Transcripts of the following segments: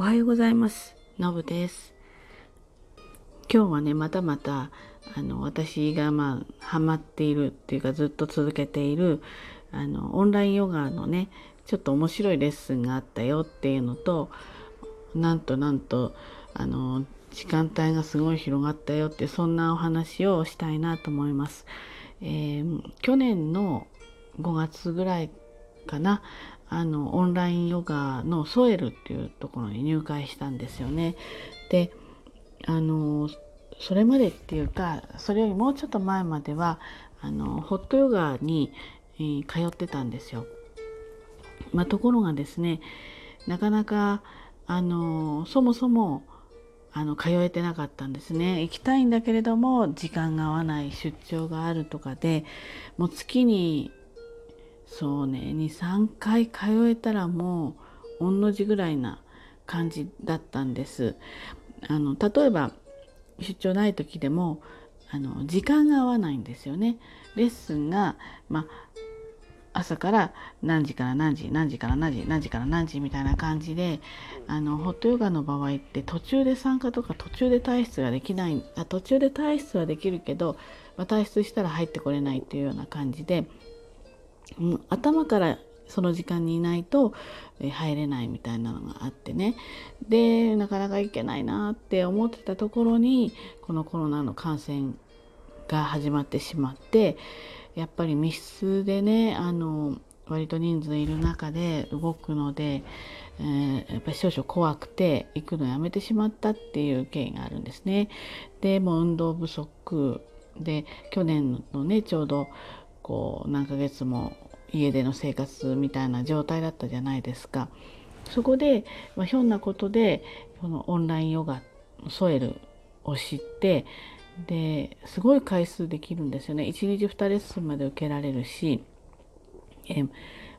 おはようございます。のぶです。今日はね、またまた、あの、私がまあ、ハマっているっていうか、ずっと続けている、あの、オンラインヨガのね、ちょっと面白いレッスンがあったよっていうのと、なんとなんと、あの、時間帯がすごい広がったよって、そんなお話をしたいなと思います。えー去年の5月ぐらいかな、あの、オンラインヨガのソエルっていうところに入会したんですよね。で、あの、それまでっていうか、それよりもうちょっと前までは、あの、ホットヨガに、えー通ってたんですよ。まあ、ところがですね、なかなか、あの、そもそも、あの、通えてなかったんですね。行きたいんだけれども、時間が合わない出張があるとかで、もう月にそうね23回通えたらもう御の字ぐらいな感じだったんです。あの例えば出張ない時でもあの時間が合わないんですよね。レッスンが、まあ、朝から何時から何時何時から何時何時から何時みたいな感じであのホットヨガの場合って途中で参加とか途中で退出ができないあ途中で退出はできるけど、まあ、退出したら入ってこれないっていうような感じで。うん頭からその時間にいないと入れないみたいなのがあってねでなかなか行けないなって思ってたところにこのコロナの感染が始まってしまってやっぱり密室でねあの割と人数いる中で動くので、えーやっぱり少々怖くて行くのやめてしまったっていう経緯があるんですね。でも運動不足で去年のねちょうどこう何ヶ月も家での生活みたいな状態だったじゃないですか。そこで、まあ、ひょんなことでこのオンラインヨガソエルを知ってですごい回数できるんですよね。1日2レッスンまで受けられるし、え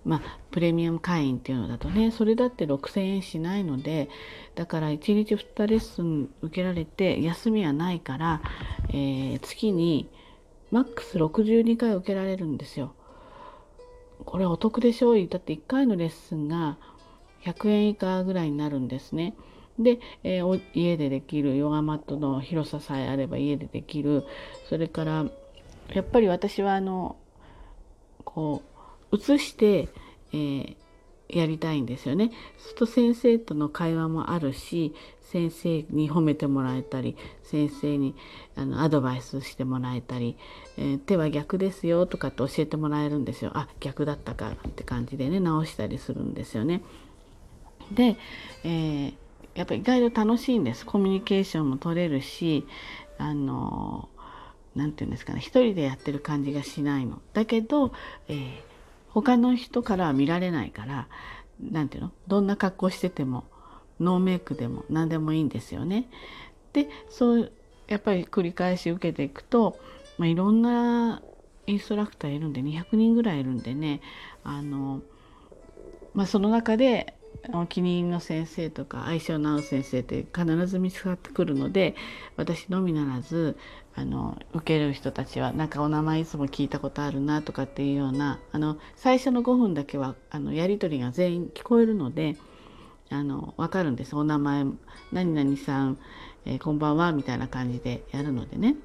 まあ、プレミアム会員っていうのだとねそれだって6,000円しないのでだから1日2レッスン受けられて休みはないから、えー月にマックス62回受けられるんですよ。これお得でしょうだって1回のレッスンが100円以下ぐらいになるんですね。で、えー家でできるヨガマットの広ささえあれば家でできるそれからやっぱり私はあのこう映して、えーやりたいんですよね。そうすると先生との会話もあるし先生に褒めてもらえたり先生にあのアドバイスしてもらえたり、えー手は逆ですよとかって教えてもらえるんですよ。あ逆だったかって感じでね直したりするんですよね。で、えーやっぱり意外と楽しいんですコミュニケーションも取れるしあのなんて言うんですかね一人でやってる感じがしないの。だけど、えー他の人からは見られないから何ていうの？どんな格好しててもノーメイクでも何でもいいんですよね。でそうやっぱり繰り返し受けていくと、まあ、いろんなインストラクターいるんで200人ぐらいいるんでねあの、まあ、その中でお気に入りの先生とか相性の合う先生って必ず見つかってくるので私のみならずあの受ける人たちはなんかお名前いつも聞いたことあるなとかっていうようなあの最初の5分だけはあのやり取りが全員聞こえるのであの分かるんですお名前何々さん、えーこんばんはみたいな感じでやるのでね。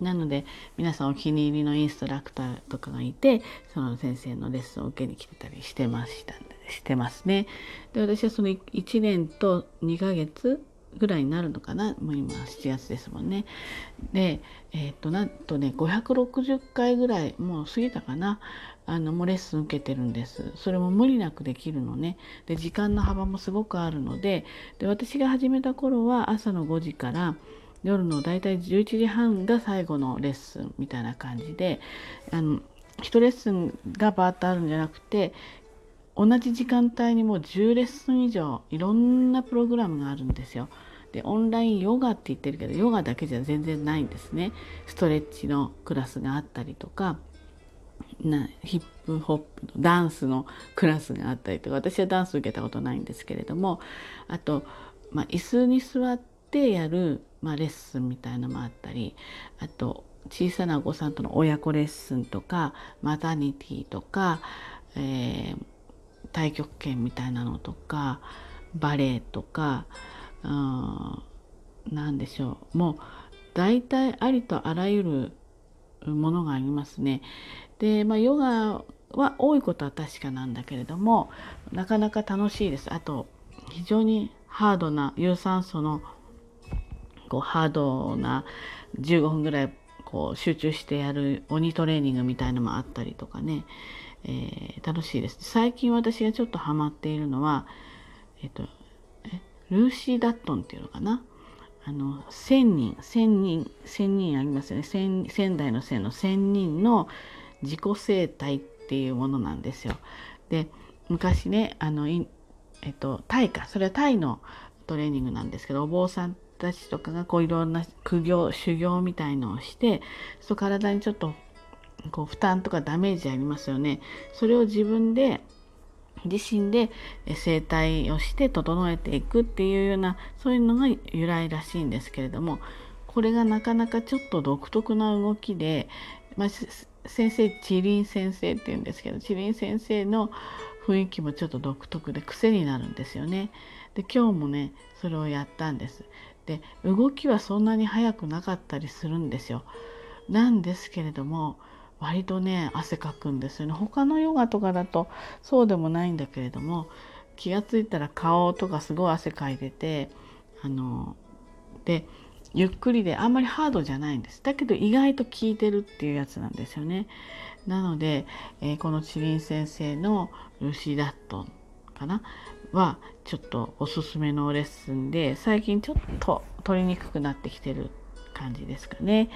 なので皆さんお気に入りのインストラクターとかがいてその先生のレッスンを受けに来てたりしてましたねしてますね。で私はその1年と2ヶ月ぐらいになるのかな？もう今7月ですもんね。でえっ、となんとね560回ぐらいもう過ぎたかな？あのもうレッスン受けてるんです。それも無理なくできるのね。で時間の幅もすごくあるのでで私が始めた頃は朝の5時から夜のだいたい11時半が最後のレッスンみたいな感じであの1レッスンがバーッとあるんじゃなくて同じ時間帯にもう10レッスン以上いろんなプログラムがあるんですよ。でオンラインヨガって言ってるけどヨガだけじゃ全然ないんですね。ストレッチのクラスがあったりとかなヒップホップのダンスのクラスがあったりとか私はダンス受けたことないんですけれどもあと、まあ、椅子に座ってやる、まあ、レッスンみたいのもあったりあと小さなお子さんとの親子レッスンとかマタニティとか、えー太極拳みたいなのとかバレエとか何でしょうもう大体ありとあらゆるものがありますね。で、まあ、ヨガは多いことは確かなんだけれどもなかなか楽しいです。あと非常にハードな有酸素のこうハードな15分ぐらいこう集中してやる鬼トレーニングみたいのもあったりとかね、えー、楽しいです。最近私がちょっとハマっているのは、えっと、えルーシー・ダットンっていうのかな？あの1,000人1,000人1,000人ありますよね仙台の線の1,000人の自己生態っていうものなんですよ。で昔ねあのえっとタイかそれはタイのトレーニングなんですけどお坊さんたちとかがこういろんな苦行修行みたいのをしてそう体にちょっとこう負担とかダメージありますよね。それを自分で自身で整体をして整えていくっていうようなそういうのが由来らしいんですけれどもこれがなかなかちょっと独特な動きで、まあ、先生チリン先生っていうんですけどチリン先生の雰囲気もちょっと独特で癖になるんですよね。で今日もねそれをやったんです。で動きはそんなに速くなかったりするんですよ。なんですけれども割とね汗かくんですよね。他のヨガとかだとそうでもないんだけれども気が付いたら顔とかすごい汗かいててあのでゆっくりであんまりハードじゃないんです。だけど意外と効いてるっていうやつなんですよね。なので、えー、このチリン先生のルシダットンかな？はちょっとおすすめのレッスンで最近ちょっと取りにくくなってきてる感じですかね。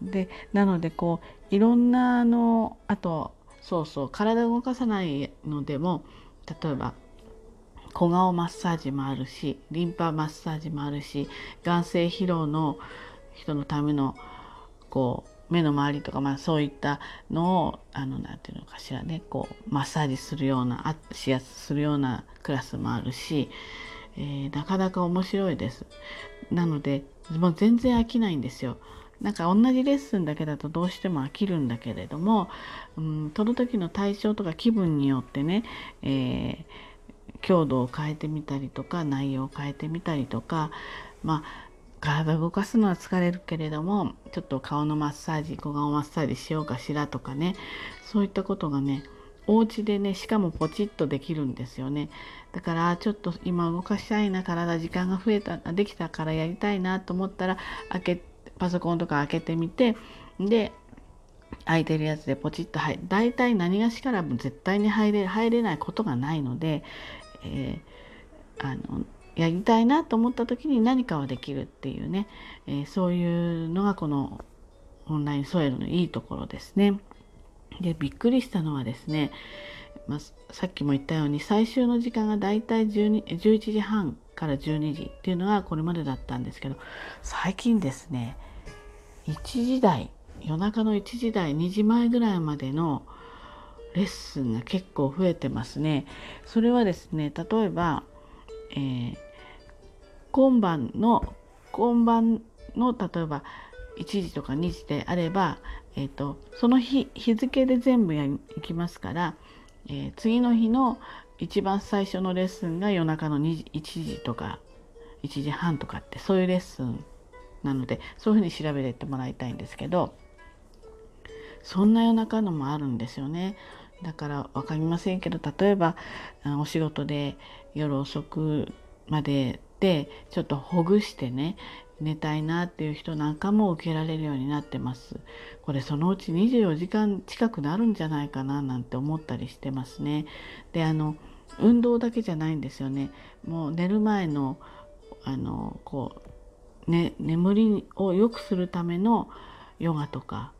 でなのでこういろんなあのあとそうそう体動かさないのでも例えば小顔マッサージもあるしリンパマッサージもあるし眼性疲労の人のためのこう目の周りとか、まあ、そういったのをあのなんていうのかしらねこうマッサージするようなあしやすするようなクラスもあるし、えー、なかなか面白いです。なのでもう全然飽きないんですよ。なんか同じレッスンだけだとどうしても飽きるんだけれども、うん、その時の対象とか気分によってね、えー、強度を変えてみたりとか内容を変えてみたりとかまあ体動かすのは疲れるけれどもちょっと顔のマッサージ小顔マッサージしようかしらとかねそういったことがねお家でねしかもポチッとできるんですよね。だからちょっと今動かしたいな体時間が増えたできたからやりたいなと思ったら開けパソコンとか開けてみてで空いてるやつでポチッと入る。大体何がしからも絶対に入れ入れないことがないので、えー、あのやりたいなと思った時に何かはできるっていうね、えー、そういうのがこのオンラインソエルのいいところですね。でびっくりしたのはですね、まあ、さっきも言ったように最終の時間がだいたい11時半から12時っていうのがこれまでだったんですけど最近ですね1時台夜中の1時台2時前ぐらいまでのレッスンが結構増えてますね。それはですね例えば、えー、今晩の今晩の例えば1時とか2時であれば、えーと、その日日付で全部やきますから、えー、次の日の一番最初のレッスンが夜中の2時1時とか1時半とかってそういうレッスンなのでそういうふうに調べてってもらいたいんですけどそんな夜中のもあるんですよね。だから分かりませんけど例えばお仕事で夜遅くまででちょっとほぐしてね寝たいなっていう人なんかも受けられるようになってます。これそのうち24時間近くなるんじゃないかななんて思ったりしてますね。であの運動だけじゃないんですよね。もう寝る前のあのこう、ね、眠りを良くするためのヨガとか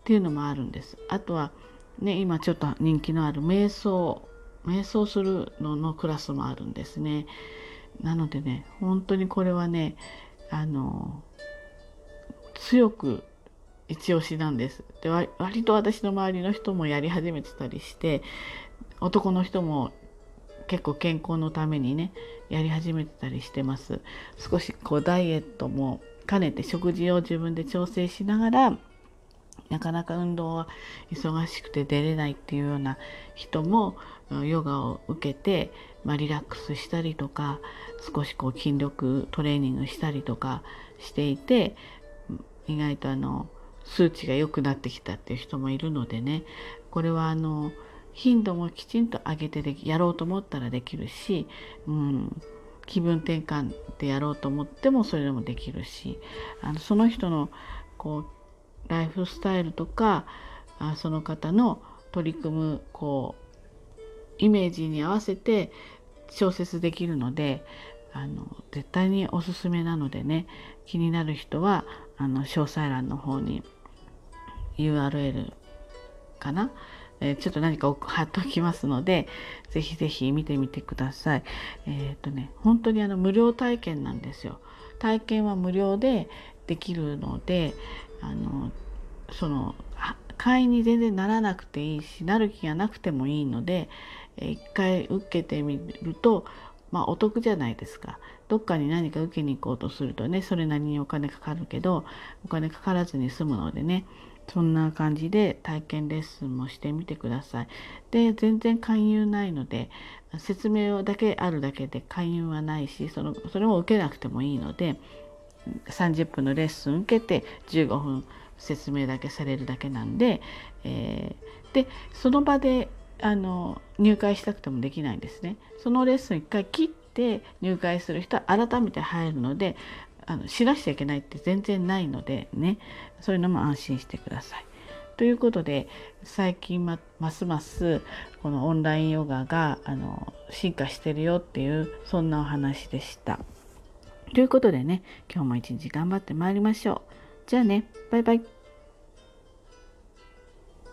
っていうのもあるんです。あとはね今ちょっと人気のある瞑想瞑想するののクラスもあるんですね。なのでね本当にこれはねあの強く一押しなんです。で割と私の周りの人もやり始めてたりして男の人も結構健康のためにねやり始めてたりしてます。少しこうダイエットも兼ねて食事を自分で調整しながらなかなか運動は忙しくて出れないっていうような人もヨガを受けて、まあ、リラックスしたりとか少しこう筋力トレーニングしたりとかしていて意外とあの数値が良くなってきたっていう人もいるのでねこれはあの頻度もきちんと上げてでやろうと思ったらできるし、うん、気分転換でやろうと思ってもそれでもできるしあのその人のこうライフスタイルとかあその方の取り組むこうイメージに合わせて調節できるのであの絶対におすすめなのでね気になる人はあの詳細欄の方に URL かな、えー、ちょっと何か貼っておきますのでぜひぜひ見てみてください。えっ、ー、とね本当にあの無料体験なんですよ。体験は無料でできるのであのその会員に全然ならなくていいしなる気がなくてもいいので一回受けてみるとまあお得じゃないですか。どっかに何か受けに行こうとするとねそれなりにお金かかるけどお金かからずに済むのでねそんな感じで体験レッスンもしてみてください。で全然勧誘ないので説明だけあるだけで勧誘はないしそのそれも受けなくてもいいので30分のレッスン受けて15分説明だけされるだけなんで、えー、でその場であの入会したくてもできないんですね。そのレッスン1回切って入会する人は改めて入るのであの知らしちゃいけないって全然ないのでねそういうのも安心してください。ということで最近まますますこのオンラインヨガがあの進化してるよっていうそんなお話でした。ということでね今日も一日頑張ってまいりましょう。じゃあねバイバイ。